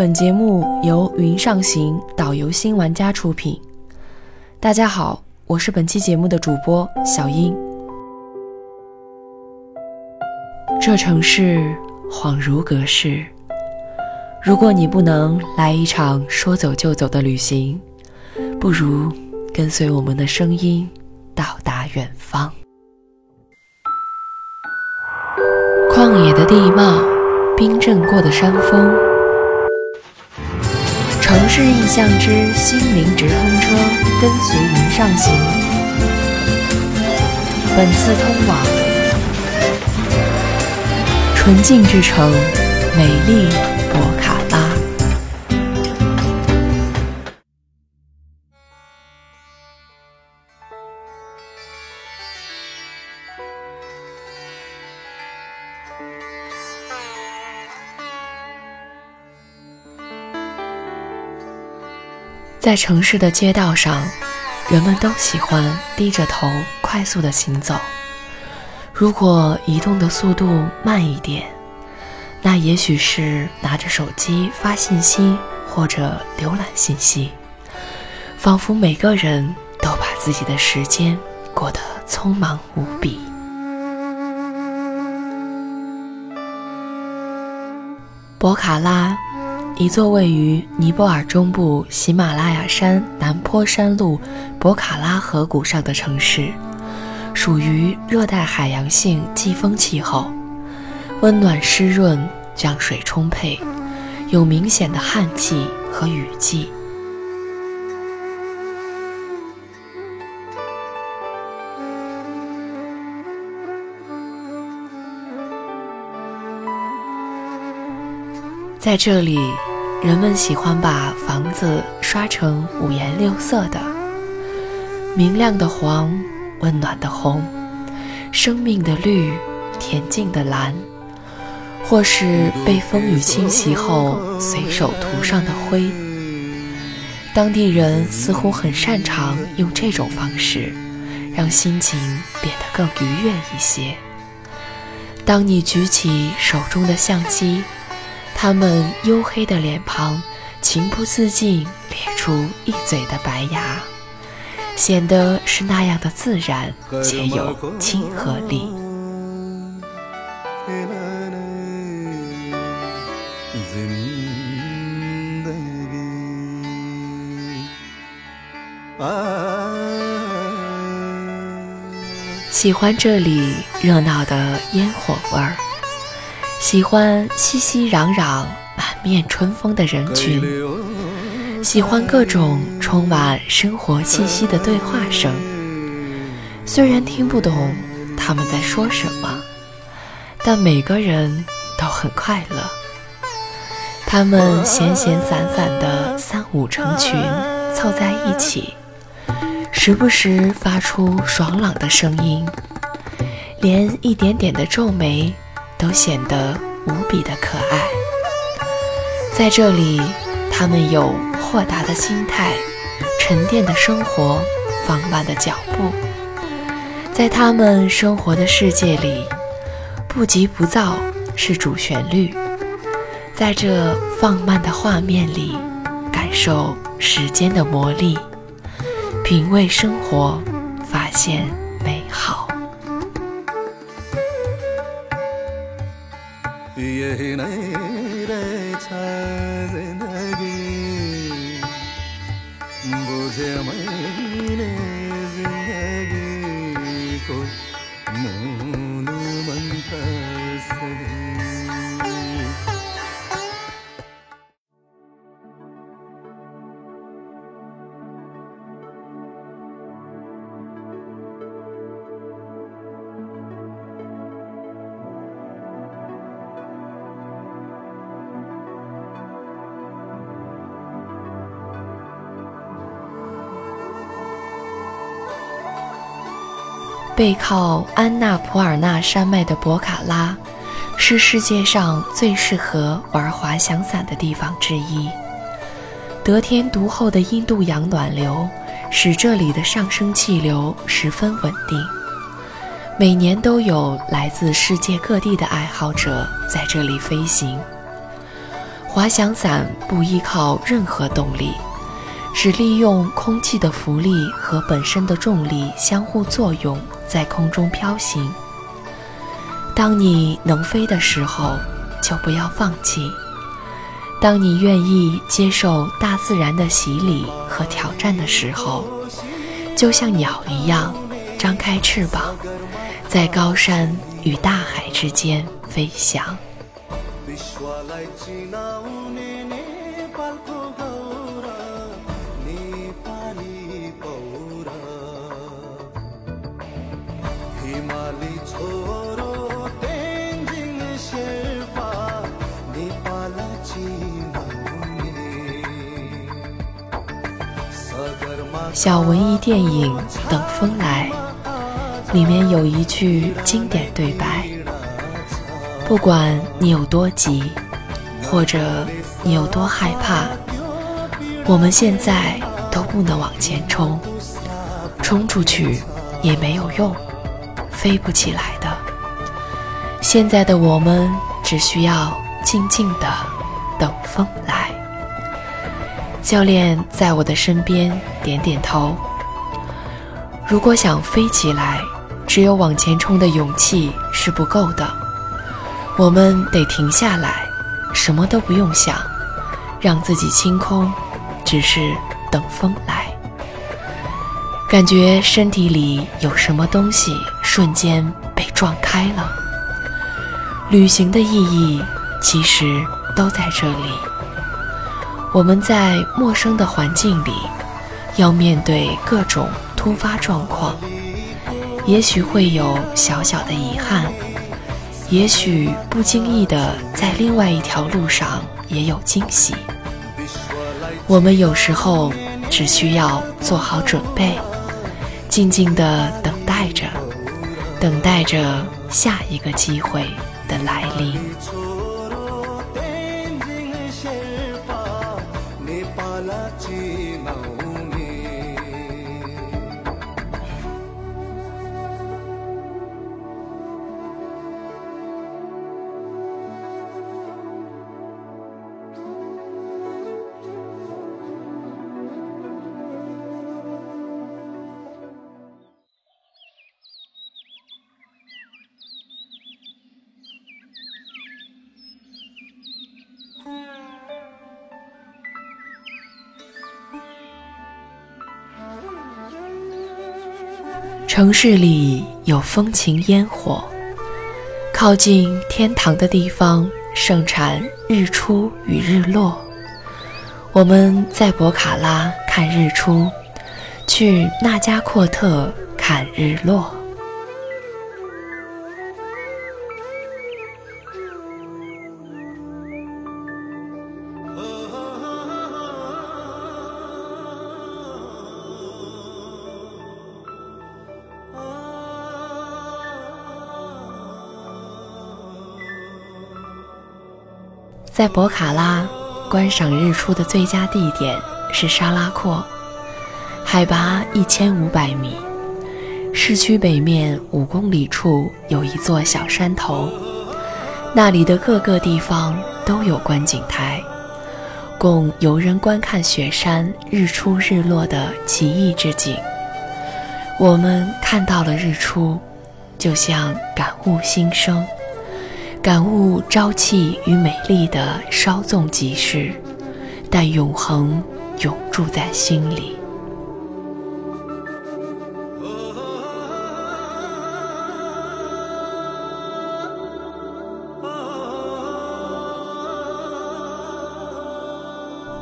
本节目由云上行导游新玩家出品。大家好，我是本期节目的主播小英。这城市恍如隔世，如果你不能来一场说走就走的旅行，不如跟随我们的声音到达远方。旷野的地貌，冰镇过的山峰。城市印象之心灵直通车，跟随云上行。本次通往纯净之城，美丽在城市的街道上，人们都喜欢低着头快速的行走。如果移动的速度慢一点，那也许是拿着手机发信息或者浏览信息，仿佛每个人都把自己的时间过得匆忙无比。博卡拉。一座位于尼泊尔中部喜马拉雅山南坡山路博卡拉河谷上的城市，属于热带海洋性季风气候，温暖湿润，降水充沛，有明显的旱季和雨季。在这里。人们喜欢把房子刷成五颜六色的，明亮的黄，温暖的红，生命的绿，恬静的蓝，或是被风雨侵袭后随手涂上的灰。当地人似乎很擅长用这种方式，让心情变得更愉悦一些。当你举起手中的相机。他们黝黑的脸庞，情不自禁咧出一嘴的白牙，显得是那样的自然且有亲和力。喜欢这里热闹的烟火味儿。喜欢熙熙攘攘、满面春风的人群，喜欢各种充满生活气息的对话声。虽然听不懂他们在说什么，但每个人都很快乐。他们闲闲散散的三五成群凑在一起，时不时发出爽朗的声音，连一点点的皱眉。都显得无比的可爱。在这里，他们有豁达的心态、沉淀的生活、放慢的脚步。在他们生活的世界里，不急不躁是主旋律。在这放慢的画面里，感受时间的魔力，品味生活，发现美好。यही नहीं रे जिंदगी बुझे मैंने 背靠安纳普尔纳山脉的博卡拉，是世界上最适合玩滑翔伞的地方之一。得天独厚的印度洋暖流，使这里的上升气流十分稳定。每年都有来自世界各地的爱好者在这里飞行。滑翔伞不依靠任何动力，是利用空气的浮力和本身的重力相互作用，在空中飘行。当你能飞的时候，就不要放弃；当你愿意接受大自然的洗礼和挑战的时候，就像鸟一样，张开翅膀，在高山与大海之间飞翔。小文艺电影《等风来》里面有一句经典对白：“不管你有多急，或者你有多害怕，我们现在都不能往前冲，冲出去也没有用，飞不起来的。现在的我们只需要静静的等风来。”教练在我的身边点点头。如果想飞起来，只有往前冲的勇气是不够的。我们得停下来，什么都不用想，让自己清空，只是等风来。感觉身体里有什么东西瞬间被撞开了。旅行的意义其实都在这里。我们在陌生的环境里，要面对各种突发状况，也许会有小小的遗憾，也许不经意的在另外一条路上也有惊喜。我们有时候只需要做好准备，静静的等待着，等待着下一个机会的来临。城市里有风情烟火，靠近天堂的地方盛产日出与日落。我们在博卡拉看日出，去纳加阔特看日落。在博卡拉观赏日出的最佳地点是沙拉阔，海拔一千五百米，市区北面五公里处有一座小山头，那里的各个地方都有观景台，供游人观看雪山日出日落的奇异之景。我们看到了日出，就像感悟新生。感悟朝气与美丽的稍纵即逝，但永恒永驻在心里。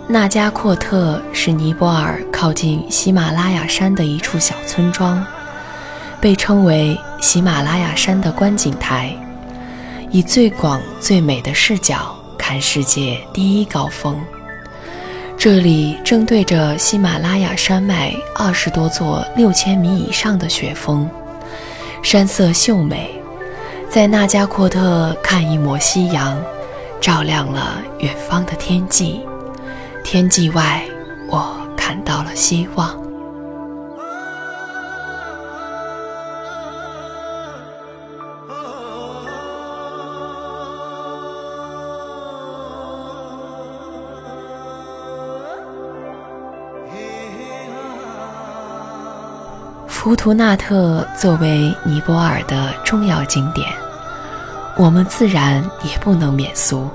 纳加阔特是尼泊尔靠近喜马拉雅山的一处小村庄，被称为喜马拉雅山的观景台。以最广最美的视角看世界第一高峰，这里正对着喜马拉雅山脉二十多座六千米以上的雪峰，山色秀美。在纳加阔特看一抹夕阳，照亮了远方的天际。天际外，我看到了希望。福图纳特作为尼泊尔的重要景点，我们自然也不能免俗。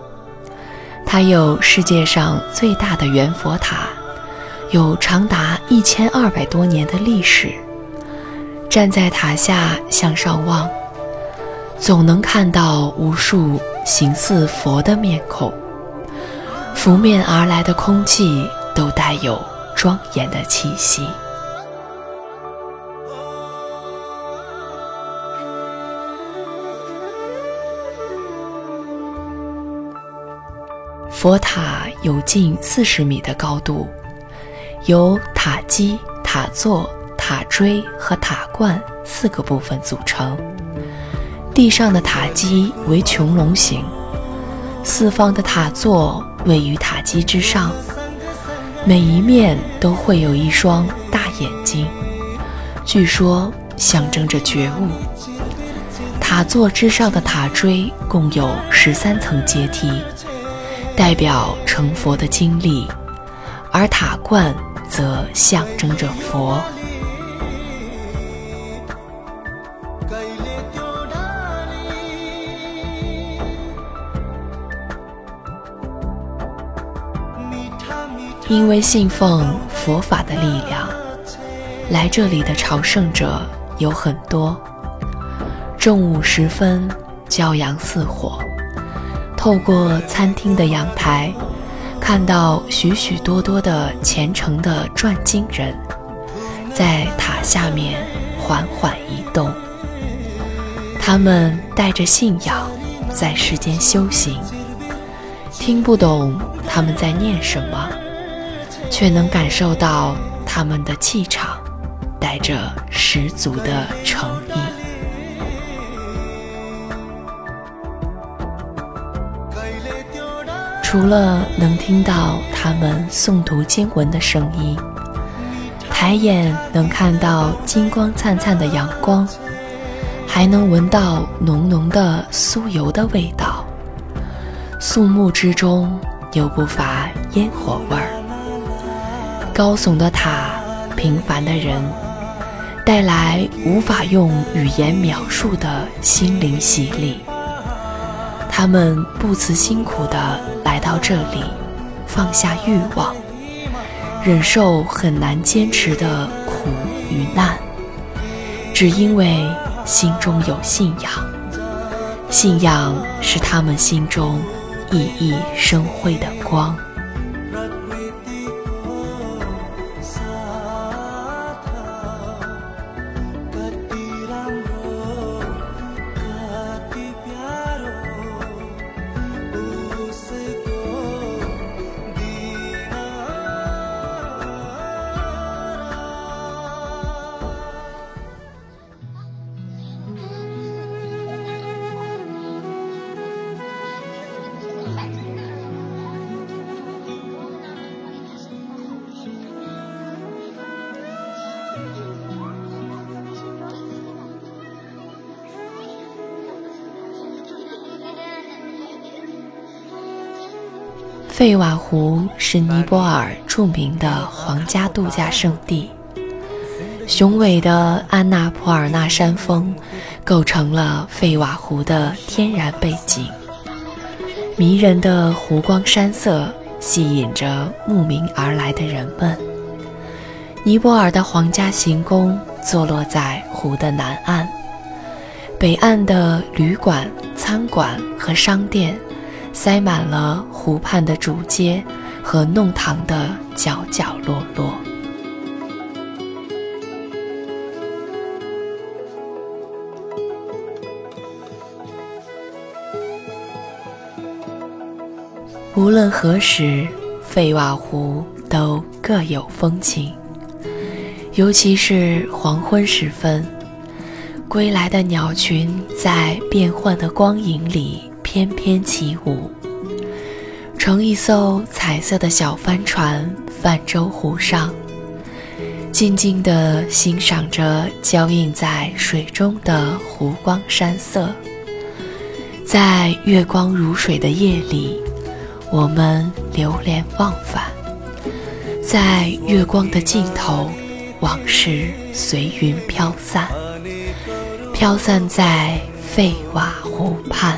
它有世界上最大的圆佛塔，有长达一千二百多年的历史。站在塔下向上望，总能看到无数形似佛的面孔。拂面而来的空气都带有庄严的气息。佛塔有近四十米的高度，由塔基、塔座、塔锥和塔冠四个部分组成。地上的塔基为穹隆形，四方的塔座位于塔基之上，每一面都会有一双大眼睛，据说象征着觉悟。塔座之上的塔锥共有十三层阶梯。代表成佛的经历，而塔冠则象征着佛。因为信奉佛法的力量，来这里的朝圣者有很多。正午时分，骄阳似火。透过餐厅的阳台，看到许许多多的虔诚的转经人，在塔下面缓缓移动。他们带着信仰在世间修行，听不懂他们在念什么，却能感受到他们的气场，带着十足的诚除了能听到他们诵读经文的声音，抬眼能看到金光灿灿的阳光，还能闻到浓浓的酥油的味道。肃穆之中又不乏烟火味儿。高耸的塔，平凡的人，带来无法用语言描述的心灵洗礼。他们不辞辛苦地来到这里，放下欲望，忍受很难坚持的苦与难，只因为心中有信仰。信仰是他们心中熠熠生辉的光。费瓦湖是尼泊尔著名的皇家度假胜地，雄伟的安纳普尔纳山峰构成了费瓦湖的天然背景，迷人的湖光山色吸引着慕名而来的人们。尼泊尔的皇家行宫坐落在湖的南岸，北岸的旅馆、餐馆和商店。塞满了湖畔的主街和弄堂的角角落落。无论何时，费瓦湖都各有风情。尤其是黄昏时分，归来的鸟群在变幻的光影里。翩翩起舞，乘一艘彩色的小帆船泛舟湖上，静静地欣赏着交映在水中的湖光山色。在月光如水的夜里，我们流连忘返；在月光的尽头，往事随云飘散，飘散在费瓦湖畔。